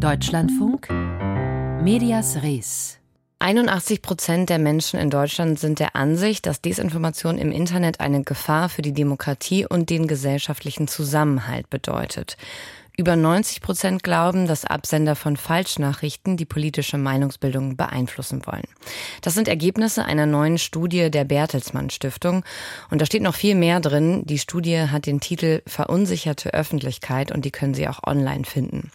Deutschlandfunk Medias Res 81 Prozent der Menschen in Deutschland sind der Ansicht, dass Desinformation im Internet eine Gefahr für die Demokratie und den gesellschaftlichen Zusammenhalt bedeutet. Über 90 Prozent glauben, dass Absender von Falschnachrichten die politische Meinungsbildung beeinflussen wollen. Das sind Ergebnisse einer neuen Studie der Bertelsmann Stiftung. Und da steht noch viel mehr drin. Die Studie hat den Titel Verunsicherte Öffentlichkeit und die können Sie auch online finden.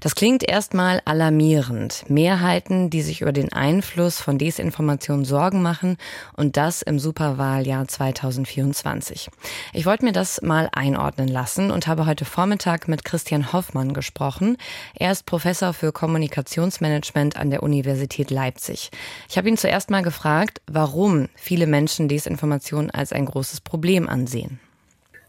Das klingt erstmal alarmierend. Mehrheiten, die sich über den Einfluss von Desinformation Sorgen machen und das im Superwahljahr 2024. Ich wollte mir das mal einordnen lassen und habe heute Vormittag mit Christian Hoffmann gesprochen. Er ist Professor für Kommunikationsmanagement an der Universität Leipzig. Ich habe ihn zuerst mal gefragt, warum viele Menschen Desinformation als ein großes Problem ansehen.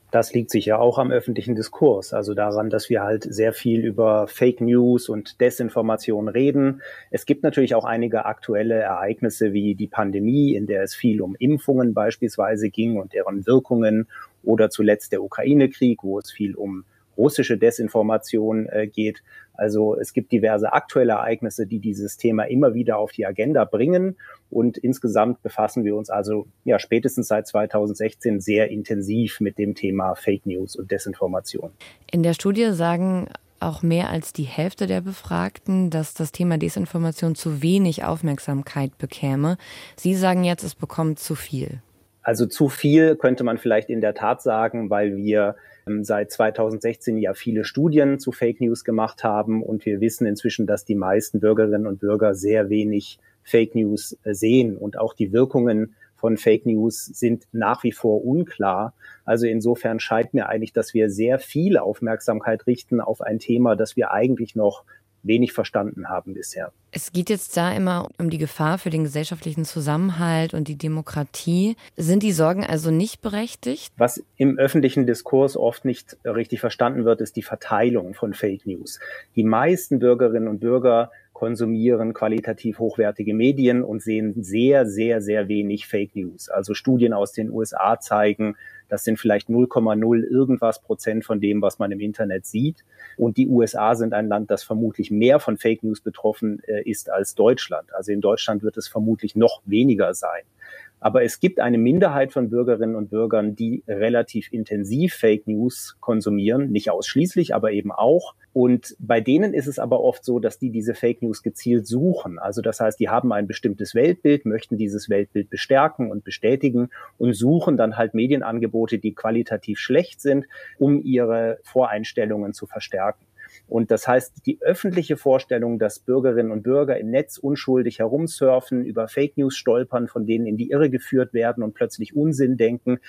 Das liegt sicher auch am öffentlichen Diskurs, also daran, dass wir halt sehr viel über Fake News und Desinformation reden. Es gibt natürlich auch einige aktuelle Ereignisse wie die Pandemie, in der es viel um Impfungen beispielsweise ging und deren Wirkungen oder zuletzt der Ukraine-Krieg, wo es viel um russische Desinformation äh, geht. Also es gibt diverse aktuelle Ereignisse, die dieses Thema immer wieder auf die Agenda bringen. Und insgesamt befassen wir uns also ja spätestens seit 2016 sehr intensiv mit dem Thema Fake News und Desinformation. In der Studie sagen auch mehr als die Hälfte der Befragten, dass das Thema Desinformation zu wenig Aufmerksamkeit bekäme. Sie sagen jetzt, es bekommt zu viel. Also zu viel könnte man vielleicht in der Tat sagen, weil wir ähm, seit 2016 ja viele Studien zu Fake News gemacht haben und wir wissen inzwischen, dass die meisten Bürgerinnen und Bürger sehr wenig Fake News äh, sehen und auch die Wirkungen von Fake News sind nach wie vor unklar. Also insofern scheint mir eigentlich, dass wir sehr viel Aufmerksamkeit richten auf ein Thema, das wir eigentlich noch wenig verstanden haben bisher. Es geht jetzt da immer um die Gefahr für den gesellschaftlichen Zusammenhalt und die Demokratie. Sind die Sorgen also nicht berechtigt? Was im öffentlichen Diskurs oft nicht richtig verstanden wird, ist die Verteilung von Fake News. Die meisten Bürgerinnen und Bürger konsumieren qualitativ hochwertige Medien und sehen sehr, sehr, sehr wenig Fake News. Also Studien aus den USA zeigen, das sind vielleicht 0,0 irgendwas Prozent von dem, was man im Internet sieht. Und die USA sind ein Land, das vermutlich mehr von Fake News betroffen äh, ist als Deutschland. Also in Deutschland wird es vermutlich noch weniger sein. Aber es gibt eine Minderheit von Bürgerinnen und Bürgern, die relativ intensiv Fake News konsumieren, nicht ausschließlich, aber eben auch. Und bei denen ist es aber oft so, dass die diese Fake News gezielt suchen. Also das heißt, die haben ein bestimmtes Weltbild, möchten dieses Weltbild bestärken und bestätigen und suchen dann halt Medienangebote, die qualitativ schlecht sind, um ihre Voreinstellungen zu verstärken. Und das heißt, die öffentliche Vorstellung, dass Bürgerinnen und Bürger im Netz unschuldig herumsurfen, über Fake News stolpern, von denen in die Irre geführt werden und plötzlich Unsinn denken,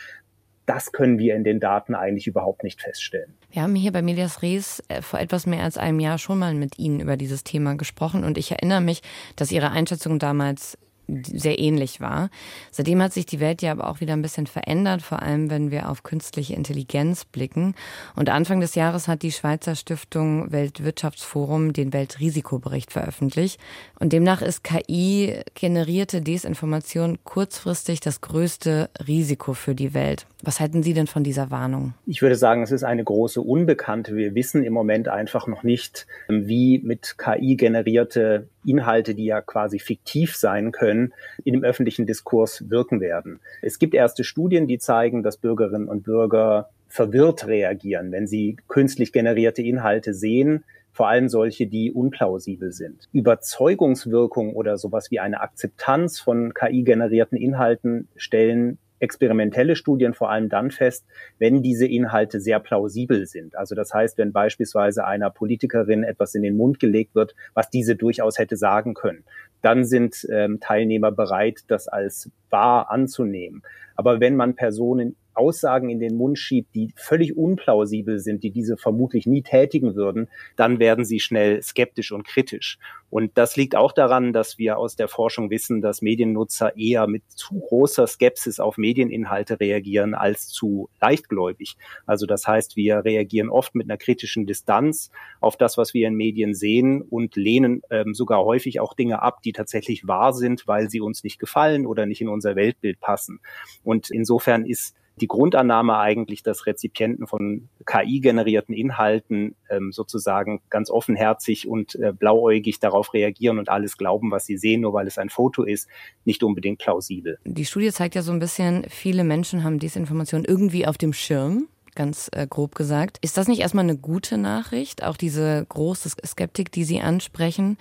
das können wir in den Daten eigentlich überhaupt nicht feststellen. Wir haben hier bei Medias Res äh, vor etwas mehr als einem Jahr schon mal mit Ihnen über dieses Thema gesprochen und ich erinnere mich, dass Ihre Einschätzung damals sehr ähnlich war. Seitdem hat sich die Welt ja aber auch wieder ein bisschen verändert, vor allem wenn wir auf künstliche Intelligenz blicken. Und Anfang des Jahres hat die Schweizer Stiftung Weltwirtschaftsforum den Weltrisikobericht veröffentlicht. Und demnach ist KI generierte Desinformation kurzfristig das größte Risiko für die Welt. Was halten Sie denn von dieser Warnung? Ich würde sagen, es ist eine große Unbekannte. Wir wissen im Moment einfach noch nicht, wie mit KI generierte Inhalte, die ja quasi fiktiv sein können, in dem öffentlichen Diskurs wirken werden. Es gibt erste Studien, die zeigen, dass Bürgerinnen und Bürger verwirrt reagieren, wenn sie künstlich generierte Inhalte sehen, vor allem solche, die unplausibel sind. Überzeugungswirkung oder sowas wie eine Akzeptanz von KI-generierten Inhalten stellen experimentelle Studien vor allem dann fest, wenn diese Inhalte sehr plausibel sind. Also das heißt, wenn beispielsweise einer Politikerin etwas in den Mund gelegt wird, was diese durchaus hätte sagen können, dann sind ähm, Teilnehmer bereit, das als wahr anzunehmen. Aber wenn man Personen Aussagen in den Mund schiebt, die völlig unplausibel sind, die diese vermutlich nie tätigen würden, dann werden sie schnell skeptisch und kritisch. Und das liegt auch daran, dass wir aus der Forschung wissen, dass Mediennutzer eher mit zu großer Skepsis auf Medieninhalte reagieren als zu leichtgläubig. Also das heißt, wir reagieren oft mit einer kritischen Distanz auf das, was wir in Medien sehen und lehnen ähm, sogar häufig auch Dinge ab, die tatsächlich wahr sind, weil sie uns nicht gefallen oder nicht in unser Weltbild passen. Und insofern ist die Grundannahme eigentlich, dass Rezipienten von KI-generierten Inhalten ähm, sozusagen ganz offenherzig und äh, blauäugig darauf reagieren und alles glauben, was sie sehen, nur weil es ein Foto ist, nicht unbedingt plausibel. Die Studie zeigt ja so ein bisschen, viele Menschen haben Desinformation irgendwie auf dem Schirm ganz äh, grob gesagt. Ist das nicht erstmal eine gute Nachricht, auch diese große Skeptik, die Sie ansprechen?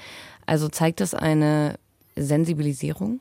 Also zeigt das eine Sensibilisierung?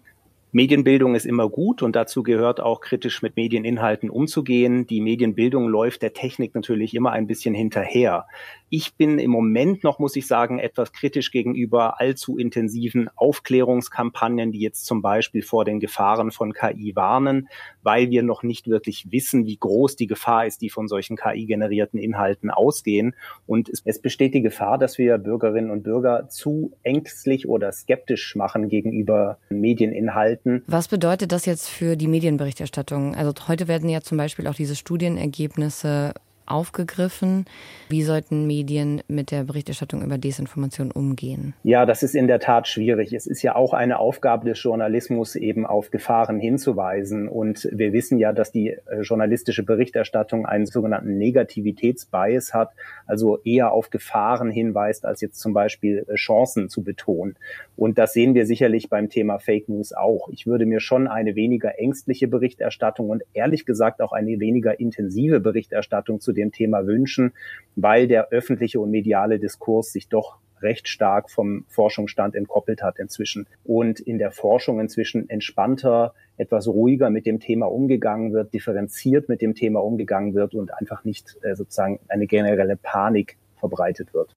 Medienbildung ist immer gut und dazu gehört auch kritisch mit Medieninhalten umzugehen. Die Medienbildung läuft der Technik natürlich immer ein bisschen hinterher. Ich bin im Moment noch, muss ich sagen, etwas kritisch gegenüber allzu intensiven Aufklärungskampagnen, die jetzt zum Beispiel vor den Gefahren von KI warnen, weil wir noch nicht wirklich wissen, wie groß die Gefahr ist, die von solchen KI-generierten Inhalten ausgehen. Und es, es besteht die Gefahr, dass wir Bürgerinnen und Bürger zu ängstlich oder skeptisch machen gegenüber Medieninhalten. Was bedeutet das jetzt für die Medienberichterstattung? Also heute werden ja zum Beispiel auch diese Studienergebnisse aufgegriffen. Wie sollten Medien mit der Berichterstattung über Desinformation umgehen? Ja, das ist in der Tat schwierig. Es ist ja auch eine Aufgabe des Journalismus, eben auf Gefahren hinzuweisen. Und wir wissen ja, dass die äh, journalistische Berichterstattung einen sogenannten Negativitätsbias hat, also eher auf Gefahren hinweist, als jetzt zum Beispiel äh, Chancen zu betonen. Und das sehen wir sicherlich beim Thema Fake News auch. Ich würde mir schon eine weniger ängstliche Berichterstattung und ehrlich gesagt auch eine weniger intensive Berichterstattung zu dem Thema wünschen, weil der öffentliche und mediale Diskurs sich doch recht stark vom Forschungsstand entkoppelt hat inzwischen und in der Forschung inzwischen entspannter, etwas ruhiger mit dem Thema umgegangen wird, differenziert mit dem Thema umgegangen wird und einfach nicht äh, sozusagen eine generelle Panik verbreitet wird.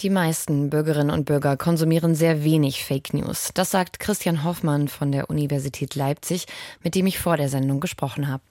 Die meisten Bürgerinnen und Bürger konsumieren sehr wenig Fake News. Das sagt Christian Hoffmann von der Universität Leipzig, mit dem ich vor der Sendung gesprochen habe.